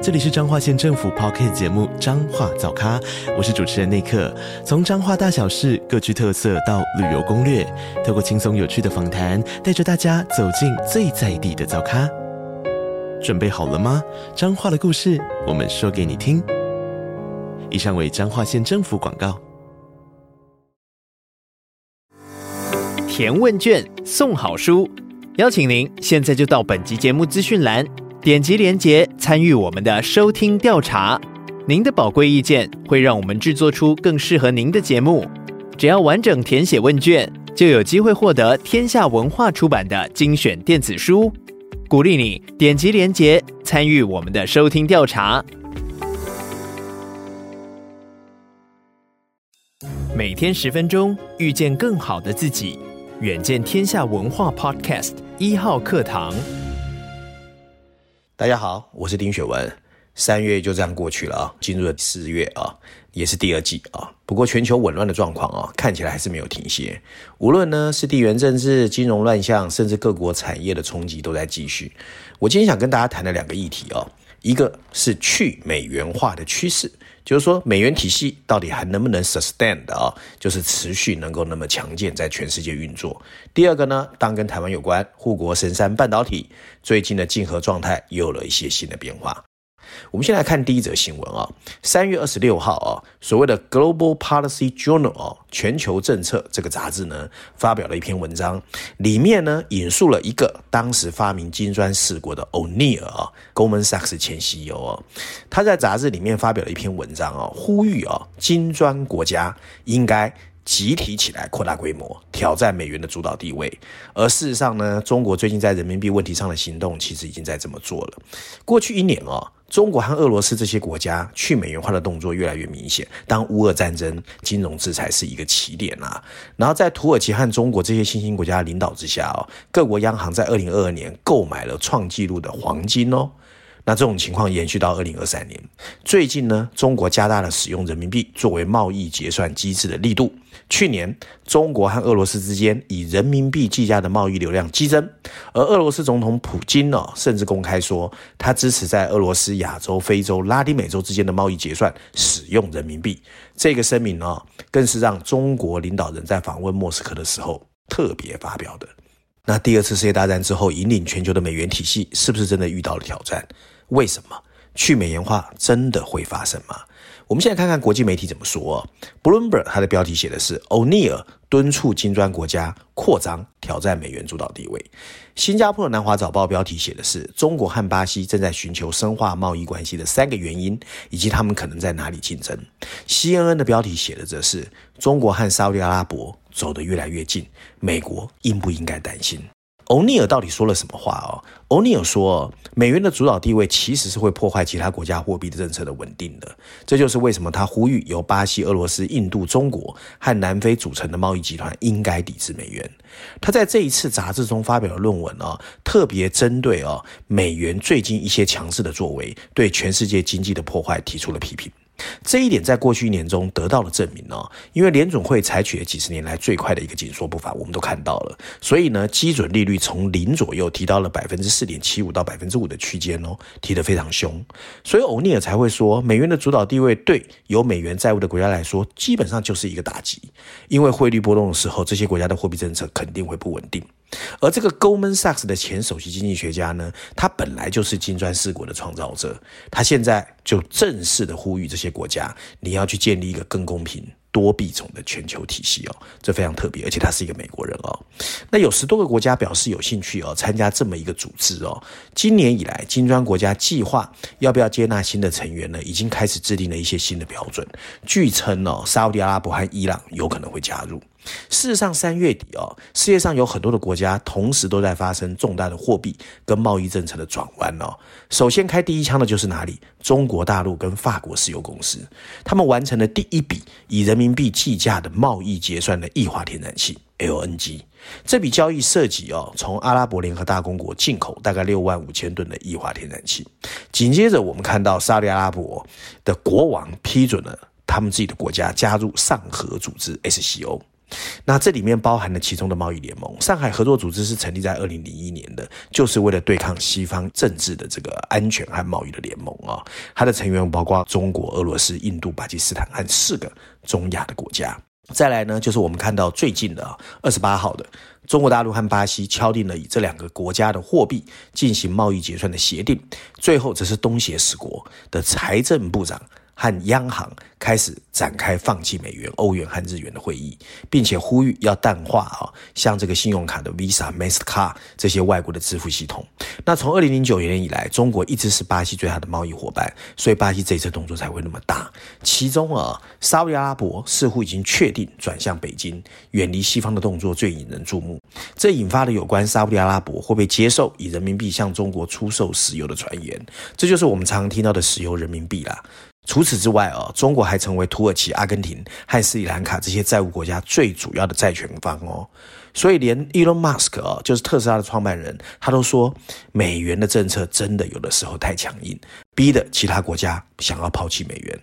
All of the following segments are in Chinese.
这里是彰化县政府 Podcast 节目《彰化早咖》，我是主持人内克。从彰化大小事各具特色到旅游攻略，透过轻松有趣的访谈，带着大家走进最在地的早咖。准备好了吗？彰化的故事，我们说给你听。以上为彰化县政府广告。填问卷送好书，邀请您现在就到本集节目资讯栏。点击连结参与我们的收听调查，您的宝贵意见会让我们制作出更适合您的节目。只要完整填写问卷，就有机会获得天下文化出版的精选电子书。鼓励你点击连结参与我们的收听调查。每天十分钟，遇见更好的自己。远见天下文化 Podcast 一号课堂。大家好，我是丁雪文。三月就这样过去了啊，进入了四月啊，也是第二季啊。不过全球紊乱的状况啊，看起来还是没有停歇。无论呢是地缘政治、金融乱象，甚至各国产业的冲击都在继续。我今天想跟大家谈的两个议题啊，一个是去美元化的趋势。就是说，美元体系到底还能不能 sustain 的啊？就是持续能够那么强健，在全世界运作。第二个呢，当跟台湾有关，护国神山半导体最近的竞合状态又有了一些新的变化。我们先来看第一则新闻啊，三月二十六号啊，所谓的 Global Policy Journal，全球政策这个杂志呢，发表了一篇文章，里面呢引述了一个当时发明金砖四国的 O'Neill 啊，Goldman Sachs 前 CEO 啊，他在杂志里面发表了一篇文章啊，呼吁啊金砖国家应该集体起来扩大规模，挑战美元的主导地位。而事实上呢，中国最近在人民币问题上的行动，其实已经在这么做了。过去一年啊。中国和俄罗斯这些国家去美元化的动作越来越明显。当乌俄战争、金融制裁是一个起点啊，然后在土耳其和中国这些新兴国家的领导之下哦，各国央行在二零二二年购买了创纪录的黄金哦。那这种情况延续到二零二三年，最近呢，中国加大了使用人民币作为贸易结算机制的力度。去年，中国和俄罗斯之间以人民币计价的贸易流量激增，而俄罗斯总统普京呢，甚至公开说，他支持在俄罗斯、亚洲、非洲、拉丁美洲之间的贸易结算使用人民币。这个声明呢，更是让中国领导人在访问莫斯科的时候特别发表的。那第二次世界大战之后，引领全球的美元体系是不是真的遇到了挑战？为什么去美元化真的会发生吗？我们现在看看国际媒体怎么说。Bloomberg 它的标题写的是 o n e i l 敦促金砖国家扩张挑战美元主导地位。新加坡的南华早报标题写的是中国和巴西正在寻求深化贸易关系的三个原因，以及他们可能在哪里竞争。CNN 的标题写的则是中国和沙乌地阿拉伯走得越来越近，美国应不应该担心？欧尼尔到底说了什么话哦？欧尼尔说，美元的主导地位其实是会破坏其他国家货币政策的稳定的。这就是为什么他呼吁由巴西、俄罗斯、印度、中国和南非组成的贸易集团应该抵制美元。他在这一次杂志中发表的论文哦，特别针对哦美元最近一些强势的作为对全世界经济的破坏提出了批评。这一点在过去一年中得到了证明哦，因为联准会采取了几十年来最快的一个紧缩步伐，我们都看到了。所以呢，基准利率从零左右提到了百分之四点七五到百分之五的区间哦，提得非常凶。所以欧尼尔才会说，美元的主导地位对有美元债务的国家来说，基本上就是一个打击，因为汇率波动的时候，这些国家的货币政策肯定会不稳定。而这个 Goldman Sachs 的前首席经济学家呢，他本来就是金砖四国的创造者，他现在就正式的呼吁这些国家，你要去建立一个更公平、多币种的全球体系哦，这非常特别，而且他是一个美国人哦。那有十多个国家表示有兴趣哦，参加这么一个组织哦。今年以来，金砖国家计划要不要接纳新的成员呢？已经开始制定了一些新的标准。据称哦，沙乌地阿拉伯和伊朗有可能会加入。事实上，三月底哦，世界上有很多的国家同时都在发生重大的货币跟贸易政策的转弯哦。首先开第一枪的就是哪里？中国大陆跟法国石油公司，他们完成了第一笔以人民币计价的贸易结算的液化天然气 LNG。这笔交易涉及哦，从阿拉伯联合大公国进口大概六万五千吨的液化天然气。紧接着，我们看到沙特阿拉伯的国王批准了他们自己的国家加入上合组织 SCO。那这里面包含了其中的贸易联盟。上海合作组织是成立在二零零一年的，就是为了对抗西方政治的这个安全和贸易的联盟啊。它的成员包括中国、俄罗斯、印度、巴基斯坦和四个中亚的国家。再来呢，就是我们看到最近的二十八号的中国大陆和巴西敲定了以这两个国家的货币进行贸易结算的协定。最后，则是东协十国的财政部长和央行开始展开放弃美元、欧元和日元的会议，并且呼吁要淡化啊，像这个信用卡的 Visa、Mastercard 这些外国的支付系统。那从二零零九年以来，中国一直是巴西最大的贸易伙伴，所以巴西这次动作才会那么大。其中啊，沙乌地阿拉伯似乎已经确定转向北京，远离西方的动作最引人注目。这引发了有关沙乌地阿拉伯会不会接受以人民币向中国出售石油的传言，这就是我们常常听到的石油人民币啦。除此之外哦，中国还成为土耳其、阿根廷和斯里兰卡这些债务国家最主要的债权方哦。所以连 Elon Musk 哦，就是特斯拉的创办人，他都说美元的政策真的有的时候太强硬，逼得其他国家想要抛弃美元。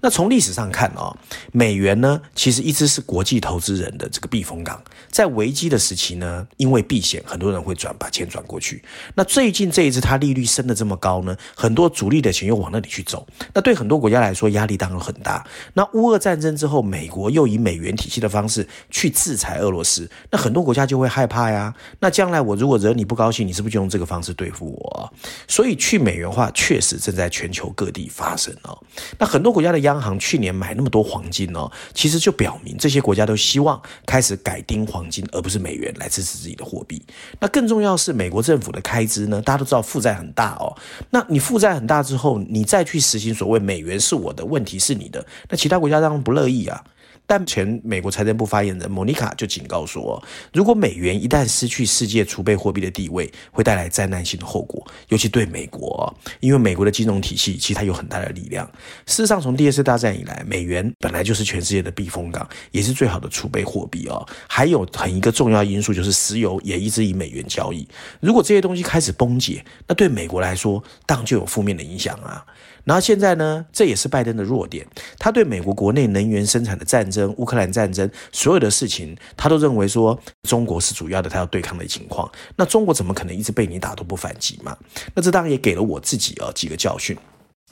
那从历史上看哦，美元呢，其实一直是国际投资人的这个避风港。在危机的时期呢，因为避险，很多人会转把钱转过去。那最近这一次，它利率升得这么高呢，很多主力的钱又往那里去走。那对很多国家来说，压力当然很大。那乌俄战争之后，美国又以美元体系的方式去制裁俄罗斯，那很多国家就会害怕呀。那将来我如果惹你不高兴，你是不是就用这个方式对付我？所以去美元化确实正在全球各地发生哦。那很多国家的央行去年买那么多黄金哦，其实就表明这些国家都希望开始改盯黄金，而不是美元来支持自己的货币。那更重要是美国政府的开支呢，大家都知道负债很大哦。那你负债很大之后，你再去实行所谓美元是我的，问题是你的，那其他国家当然不乐意啊。但前美国财政部发言人莫妮卡就警告说，如果美元一旦失去世界储备货币的地位，会带来灾难性的后果，尤其对美国，因为美国的金融体系其实它有很大的力量。事实上，从第二次大战以来，美元本来就是全世界的避风港，也是最好的储备货币哦。还有很一个重要因素就是石油也一直以美元交易。如果这些东西开始崩解，那对美国来说当然就有负面的影响啊。然后现在呢，这也是拜登的弱点。他对美国国内能源生产的战争、乌克兰战争，所有的事情，他都认为说中国是主要的，他要对抗的情况。那中国怎么可能一直被你打都不反击嘛？那这当然也给了我自己啊几个教训。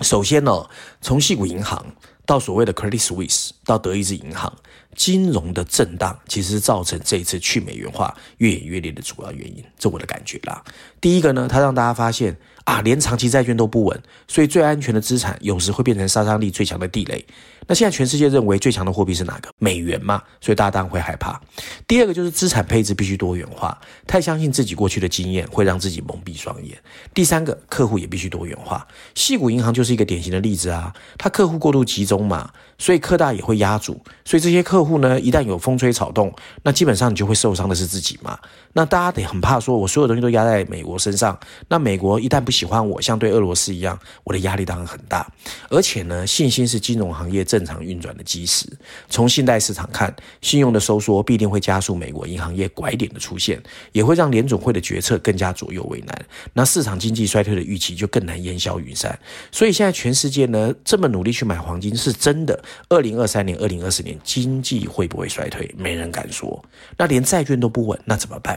首先呢，从西谷银行到所谓的 Credit Suisse 到德意志银行，金融的震荡其实是造成这一次去美元化越演越烈的主要原因。这我的感觉啦。第一个呢，它让大家发现。啊，连长期债券都不稳，所以最安全的资产有时会变成杀伤力最强的地雷。那现在全世界认为最强的货币是哪个？美元嘛，所以大家当然会害怕。第二个就是资产配置必须多元化，太相信自己过去的经验会让自己蒙蔽双眼。第三个，客户也必须多元化。矽谷银行就是一个典型的例子啊，它客户过度集中嘛，所以科大也会压住。所以这些客户呢，一旦有风吹草动，那基本上你就会受伤的是自己嘛。那大家得很怕说，我所有东西都压在美国身上，那美国一旦不喜欢我，像对俄罗斯一样，我的压力当然很大。而且呢，信心是金融行业正常运转的基石。从信贷市场看，信用的收缩必定会加速美国银行业拐点的出现，也会让联总会的决策更加左右为难。那市场经济衰退的预期就更难烟消云散。所以现在全世界呢，这么努力去买黄金，是真的。二零二三年、二零二四年经济会不会衰退？没人敢说。那连债券都不稳，那怎么办？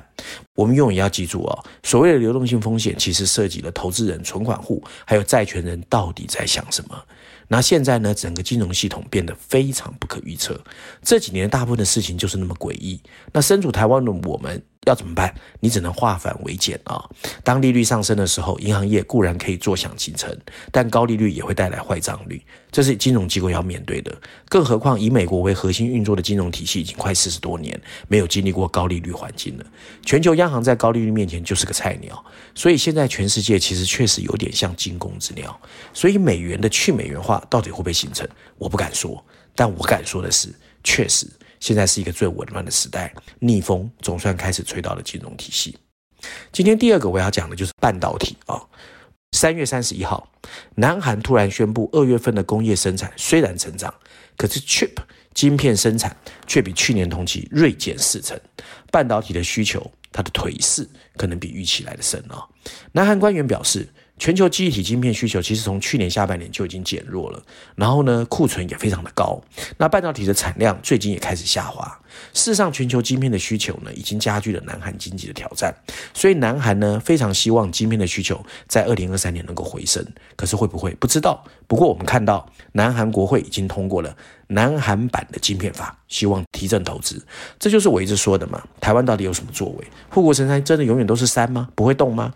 我们永远要记住哦，所谓的流动性风险，其实涉及了投资人、存款户还有债权人到底在想什么。那现在呢，整个金融系统变得非常不可预测。这几年大部分的事情就是那么诡异。那身处台湾的我们要怎么办？你只能化繁为简啊。当利率上升的时候，银行业固然可以坐享其成，但高利率也会带来坏账率，这是金融机构要面对的。更何况以美国为核心运作的金融体系已经快四十多年没有经历过高利率环境了。全球央行在高利率面前就是个菜鸟，所以现在全世界其实确实有点像惊弓之鸟。所以美元的去美元化。到底会不会形成？我不敢说，但我敢说的是，确实现在是一个最紊乱的时代，逆风总算开始吹到了金融体系。今天第二个我要讲的就是半导体啊。三月三十一号，南韩突然宣布，二月份的工业生产虽然成长，可是 chip 晶片生产却比去年同期锐减四成，半导体的需求它的颓势可能比预期来的深啊。南韩官员表示。全球记忆体晶片需求其实从去年下半年就已经减弱了，然后呢，库存也非常的高。那半导体的产量最近也开始下滑。事实上，全球晶片的需求呢，已经加剧了南韩经济的挑战。所以，南韩呢非常希望晶片的需求在二零二三年能够回升。可是会不会？不知道。不过我们看到，南韩国会已经通过了南韩版的晶片法，希望提振投资。这就是我一直说的嘛。台湾到底有什么作为？护国神山真的永远都是山吗？不会动吗？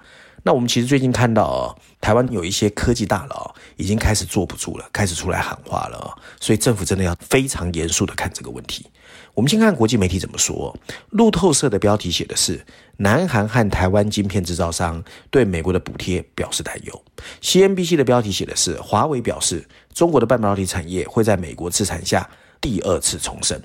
那我们其实最近看到哦，台湾有一些科技大佬已经开始坐不住了，开始出来喊话了。所以政府真的要非常严肃的看这个问题。我们先看国际媒体怎么说。路透社的标题写的是：南韩和台湾晶片制造商对美国的补贴表示担忧。CNBC 的标题写的是：华为表示中国的半导体产业会在美国制裁下第二次重生。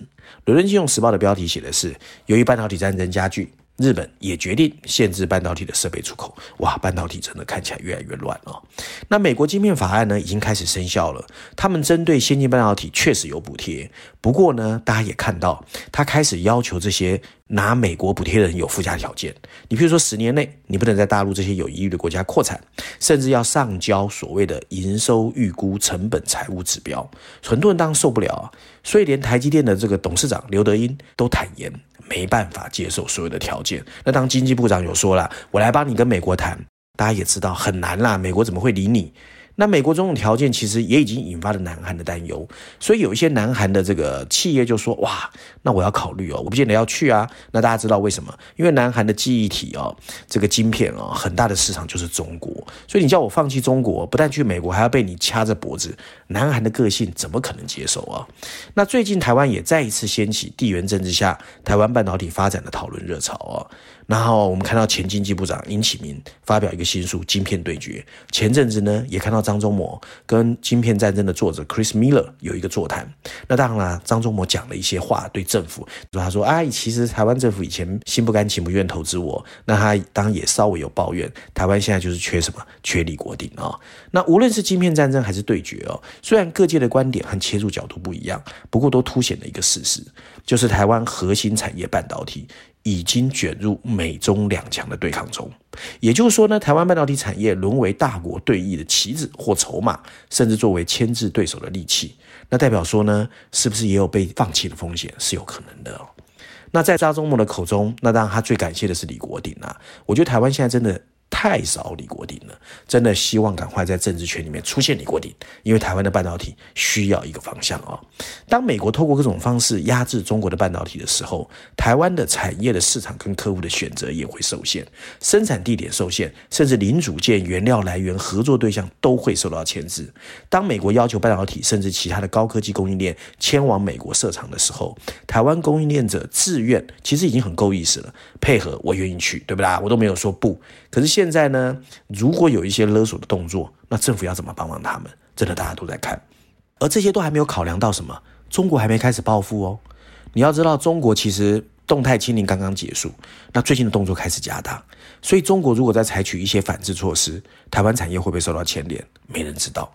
伦敦金融时报的标题写的是：由于半导体战争加剧。日本也决定限制半导体的设备出口。哇，半导体真的看起来越来越乱哦。那美国晶片法案呢，已经开始生效了。他们针对先进半导体确实有补贴，不过呢，大家也看到，他开始要求这些拿美国补贴的人有附加条件。你比如说，十年内你不能在大陆这些有疑虑的国家扩产，甚至要上交所谓的营收预估成本财务指标。很多人当然受不了啊，所以连台积电的这个董事长刘德音都坦言。没办法接受所有的条件。那当经济部长有说了，我来帮你跟美国谈，大家也知道很难啦，美国怎么会理你？那美国这种条件其实也已经引发了南韩的担忧，所以有一些南韩的这个企业就说：哇，那我要考虑哦，我不见得要去啊。那大家知道为什么？因为南韩的记忆体哦，这个晶片哦，很大的市场就是中国，所以你叫我放弃中国，不但去美国，还要被你掐着脖子，南韩的个性怎么可能接受啊？那最近台湾也再一次掀起地缘政治下台湾半导体发展的讨论热潮啊。然后我们看到前经济部长尹启明发表一个新书《晶片对决》，前阵子呢也看到张忠谋跟《晶片战争》的作者 Chris Miller 有一个座谈。那当然了，张忠谋讲了一些话对政府，说他说：“哎，其实台湾政府以前心不甘情不愿投资我，那他当然也稍微有抱怨，台湾现在就是缺什么？缺李国鼎啊、那无论是晶片战争还是对决哦，虽然各界的观点和切入角度不一样，不过都凸显了一个事实，就是台湾核心产业半导体。”已经卷入美中两强的对抗中，也就是说呢，台湾半导体产业沦为大国对弈的棋子或筹码，甚至作为牵制对手的利器。那代表说呢，是不是也有被放弃的风险？是有可能的哦。那在张忠谋的口中，那当然他最感谢的是李国鼎啊。我觉得台湾现在真的。太少李国鼎了，真的希望赶快在政治圈里面出现李国鼎，因为台湾的半导体需要一个方向啊。当美国透过各种方式压制中国的半导体的时候，台湾的产业的市场跟客户的选择也会受限，生产地点受限，甚至零组件、原料来源、合作对象都会受到牵制。当美国要求半导体甚至其他的高科技供应链迁往美国设厂的时候，台湾供应链者自愿，其实已经很够意思了，配合我愿意去，对不啦？我都没有说不，可是现现在呢，如果有一些勒索的动作，那政府要怎么帮帮他们？真的大家都在看，而这些都还没有考量到什么，中国还没开始报复哦。你要知道，中国其实动态清零刚刚结束，那最近的动作开始加大，所以中国如果再采取一些反制措施，台湾产业会不会受到牵连？没人知道。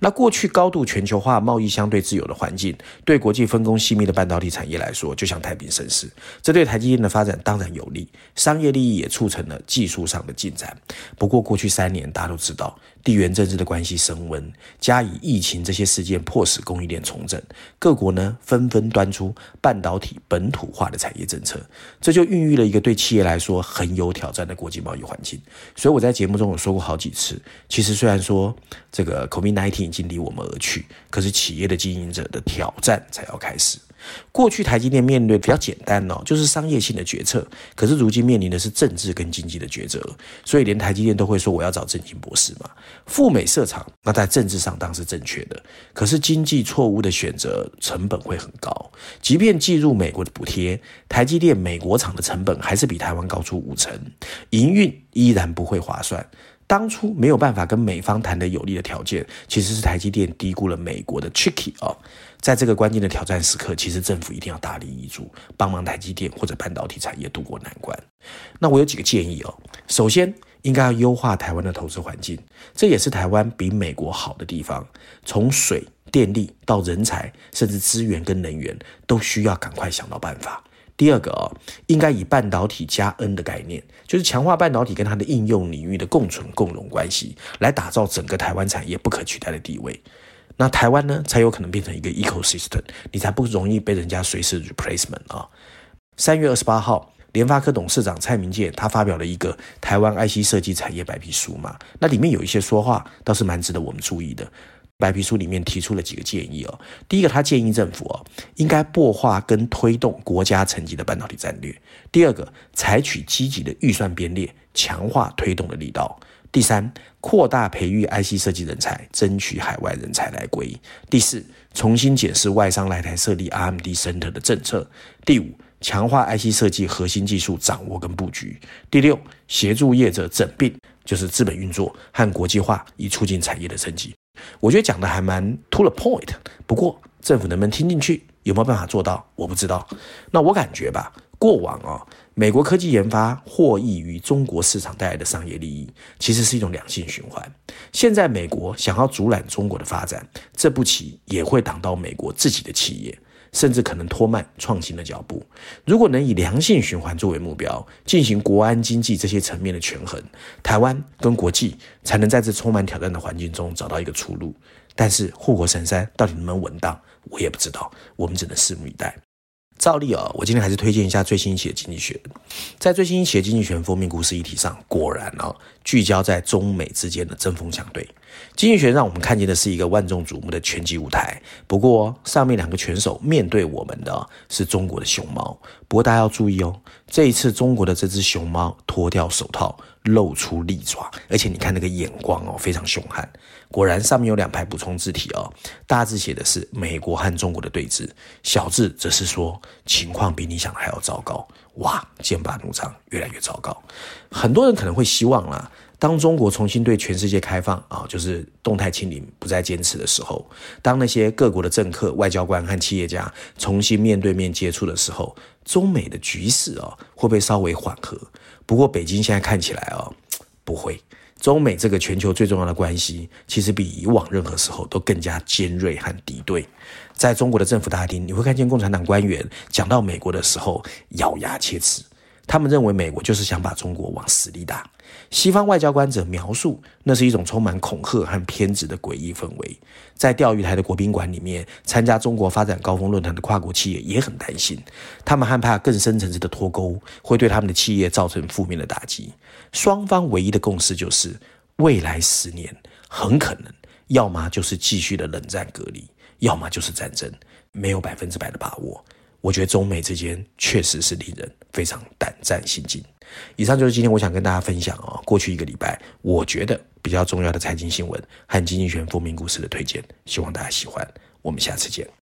那过去高度全球化、贸易相对自由的环境，对国际分工细密的半导体产业来说，就像太平盛世。这对台积电的发展当然有利，商业利益也促成了技术上的进展。不过过去三年，大家都知道，地缘政治的关系升温，加以疫情这些事件迫使供应链重整，各国呢纷纷端出半导体本土化的产业政策，这就孕育了一个对企业来说很有挑战的国际贸易环境。所以我在节目中有说过好几次，其实虽然说。这个 COVID-19 已经离我们而去，可是企业的经营者的挑战才要开始。过去台积电面对比较简单哦，就是商业性的决策，可是如今面临的是政治跟经济的抉择，所以连台积电都会说我要找正经博士嘛。赴美设厂，那在政治上当然是正确的，可是经济错误的选择成本会很高。即便计入美国的补贴，台积电美国厂的成本还是比台湾高出五成，营运依然不会划算。当初没有办法跟美方谈得有利的条件，其实是台积电低估了美国的 tricky 啊。在这个关键的挑战时刻，其实政府一定要大力挹注，帮忙台积电或者半导体产业渡过难关。那我有几个建议哦。首先，应该要优化台湾的投资环境，这也是台湾比美国好的地方。从水电力到人才，甚至资源跟能源，都需要赶快想到办法。第二个哦，应该以半导体加 N 的概念，就是强化半导体跟它的应用领域的共存共荣关系，来打造整个台湾产业不可取代的地位。那台湾呢，才有可能变成一个 ecosystem，你才不容易被人家随时 replacement 啊。三月二十八号，联发科董事长蔡明介他发表了一个台湾 IC 设计产业白皮书嘛，那里面有一些说话倒是蛮值得我们注意的。白皮书里面提出了几个建议哦，第一个，他建议政府哦应该擘画跟推动国家层级的半导体战略；第二个，采取积极的预算编列，强化推动的力道。第三，扩大培育 IC 设计人才，争取海外人才来归。第四，重新检视外商来台设立 RMD Center 的政策。第五，强化 IC 设计核心技术掌握跟布局。第六，协助业者整并，就是资本运作和国际化，以促进产业的升级。我觉得讲的还蛮 to the point，不过政府能不能听进去，有没有办法做到，我不知道。那我感觉吧。过往啊、哦，美国科技研发获益于中国市场带来的商业利益，其实是一种良性循环。现在美国想要阻拦中国的发展，这步棋也会挡到美国自己的企业，甚至可能拖慢创新的脚步。如果能以良性循环作为目标，进行国安、经济这些层面的权衡，台湾跟国际才能在这充满挑战的环境中找到一个出路。但是护国神山到底能不能稳当，我也不知道，我们只能拭目以待。照例啊，我今天还是推荐一下最新一期的《经济学》。在最新一期的《经济学》封面故事议题上，果然哦，聚焦在中美之间的针锋相对。《经济学》让我们看见的是一个万众瞩目的拳击舞台。不过，上面两个拳手面对我们的是中国的熊猫。不过，大家要注意哦，这一次中国的这只熊猫脱掉手套，露出利爪，而且你看那个眼光哦，非常凶悍。果然，上面有两排补充字体哦，大字写的是美国和中国的对峙，小字则是说情况比你想的还要糟糕。哇，剑拔弩张，越来越糟糕。很多人可能会希望啦，当中国重新对全世界开放啊，就是动态清零不再坚持的时候，当那些各国的政客、外交官和企业家重新面对面接触的时候，中美的局势啊会不会稍微缓和？不过北京现在看起来哦，不会。中美这个全球最重要的关系，其实比以往任何时候都更加尖锐和敌对。在中国的政府大厅，你会看见共产党官员讲到美国的时候咬牙切齿。他们认为美国就是想把中国往死里打。西方外交官则描述那是一种充满恐吓和偏执的诡异氛围。在钓鱼台的国宾馆里面，参加中国发展高峰论坛的跨国企业也很担心，他们害怕更深层次的脱钩会对他们的企业造成负面的打击。双方唯一的共识就是，未来十年很可能要么就是继续的冷战隔离，要么就是战争，没有百分之百的把握。我觉得中美之间确实是令人非常胆战心惊。以上就是今天我想跟大家分享啊，过去一个礼拜我觉得比较重要的财经新闻和经济学人封面故事的推荐，希望大家喜欢。我们下次见。